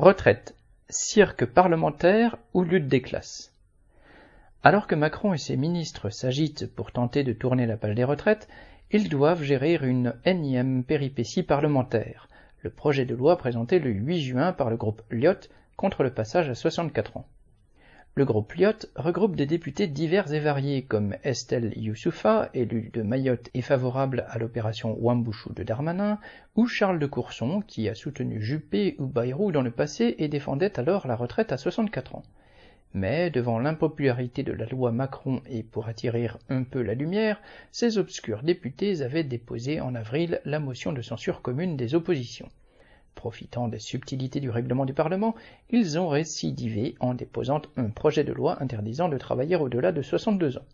Retraite, cirque parlementaire ou lutte des classes Alors que Macron et ses ministres s'agitent pour tenter de tourner la page des retraites, ils doivent gérer une énième péripétie parlementaire, le projet de loi présenté le 8 juin par le groupe Lyot contre le passage à 64 ans. Le groupe Lyot regroupe des députés divers et variés comme Estelle Youssoufa, élue de Mayotte et favorable à l'opération Wambouchou de Darmanin, ou Charles de Courson, qui a soutenu Juppé ou Bayrou dans le passé et défendait alors la retraite à 64 ans. Mais, devant l'impopularité de la loi Macron et pour attirer un peu la lumière, ces obscurs députés avaient déposé en avril la motion de censure commune des oppositions. Profitant des subtilités du règlement du Parlement, ils ont récidivé en déposant un projet de loi interdisant de travailler au-delà de 62 ans.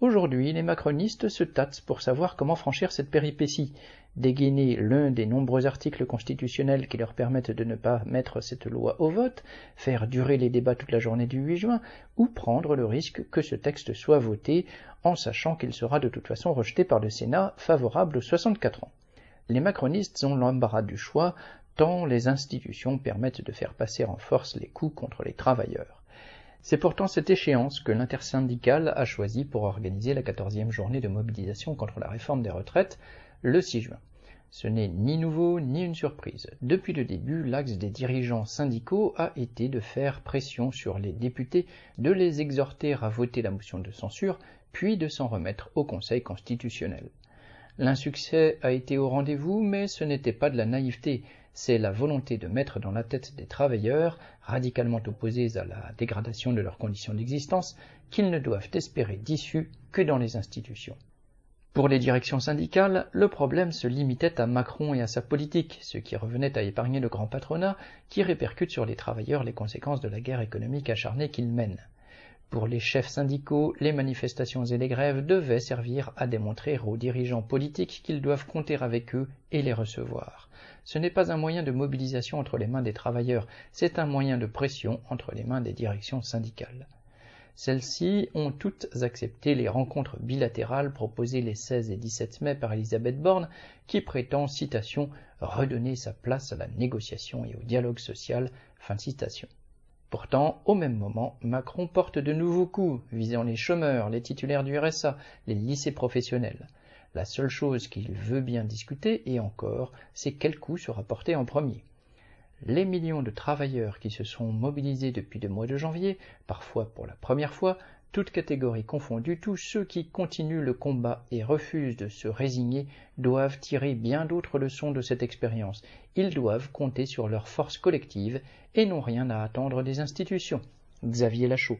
Aujourd'hui, les macronistes se tâtent pour savoir comment franchir cette péripétie, dégainer l'un des nombreux articles constitutionnels qui leur permettent de ne pas mettre cette loi au vote, faire durer les débats toute la journée du 8 juin, ou prendre le risque que ce texte soit voté en sachant qu'il sera de toute façon rejeté par le Sénat favorable aux 64 ans. Les macronistes ont l'embarras du choix tant les institutions permettent de faire passer en force les coups contre les travailleurs. C'est pourtant cette échéance que l'intersyndicale a choisie pour organiser la quatorzième journée de mobilisation contre la réforme des retraites le 6 juin. Ce n'est ni nouveau ni une surprise. Depuis le début, l'axe des dirigeants syndicaux a été de faire pression sur les députés, de les exhorter à voter la motion de censure, puis de s'en remettre au Conseil constitutionnel. L'insuccès a été au rendez-vous, mais ce n'était pas de la naïveté, c'est la volonté de mettre dans la tête des travailleurs, radicalement opposés à la dégradation de leurs conditions d'existence, qu'ils ne doivent espérer d'issue que dans les institutions. Pour les directions syndicales, le problème se limitait à Macron et à sa politique, ce qui revenait à épargner le grand patronat qui répercute sur les travailleurs les conséquences de la guerre économique acharnée qu'il mène. Pour les chefs syndicaux, les manifestations et les grèves devaient servir à démontrer aux dirigeants politiques qu'ils doivent compter avec eux et les recevoir. Ce n'est pas un moyen de mobilisation entre les mains des travailleurs, c'est un moyen de pression entre les mains des directions syndicales. Celles-ci ont toutes accepté les rencontres bilatérales proposées les 16 et 17 mai par Elisabeth Borne, qui prétend, citation, redonner sa place à la négociation et au dialogue social. Fin de citation. Pourtant, au même moment, Macron porte de nouveaux coups visant les chômeurs, les titulaires du RSA, les lycées professionnels. La seule chose qu'il veut bien discuter, et encore, c'est quel coup sera porté en premier. Les millions de travailleurs qui se sont mobilisés depuis le mois de janvier, parfois pour la première fois, toutes catégories confondues, tous ceux qui continuent le combat et refusent de se résigner doivent tirer bien d'autres leçons de cette expérience. Ils doivent compter sur leur force collective et n'ont rien à attendre des institutions. Xavier Lachaud.